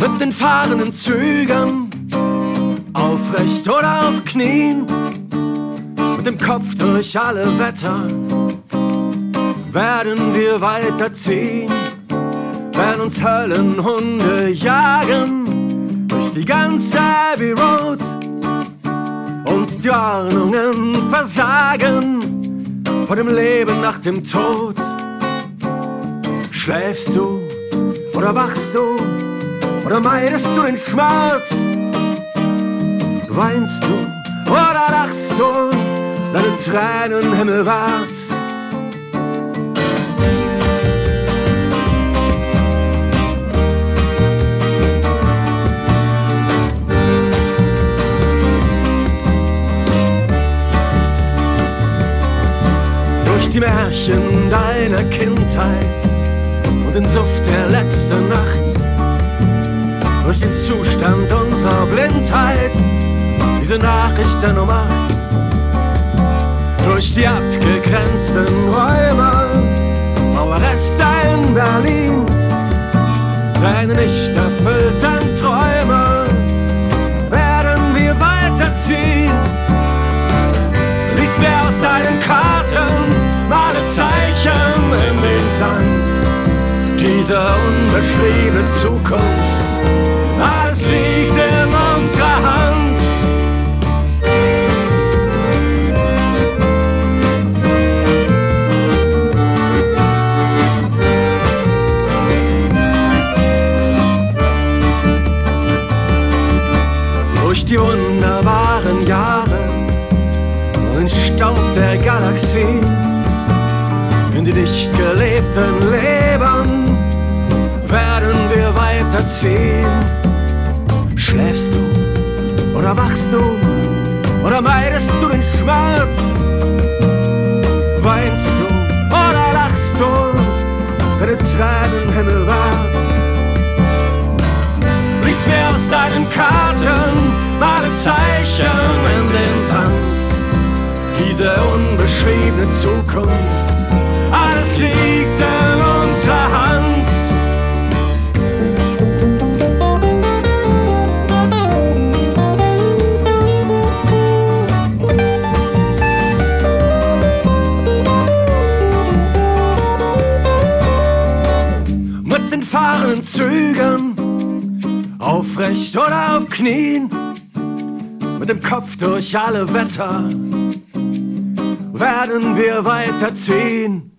Mit den fahrenden Zügen, aufrecht oder auf Knien, mit dem Kopf durch alle Wetter, werden wir weiterziehen, werden uns Höllenhunde jagen durch die ganze Abbey Road und die Ordnungen versagen vor dem Leben nach dem Tod. Schläfst du oder wachst du oder meidest du den Schmerz? Weinst du oder lachst du deine Tränen himmelwärts? Durch die Märchen deiner Kindheit und den Suft der letzten durch den Zustand unserer Blindheit, diese Nachricht der Nummer. Durch die abgegrenzten Räume, Mauerreste in Berlin, deine nicht erfüllten Träume. Werden wir weiterziehen. Lies mir aus deinen Karten, male Zeichen in den Sand, diese unbeschriebene Zukunft die wunderbaren Jahre und Staub der Galaxie in die dicht gelebten Leben werden wir weiterziehen. Schläfst du oder wachst du oder meidest du den Schmerz? Weinst du oder lachst du deine Tränen himmelwärts? Zukunft, alles liegt in unserer Hand. mit den fahrenden Zügen, aufrecht oder auf Knien, mit dem Kopf durch alle Wetter, werden wir weiterziehen.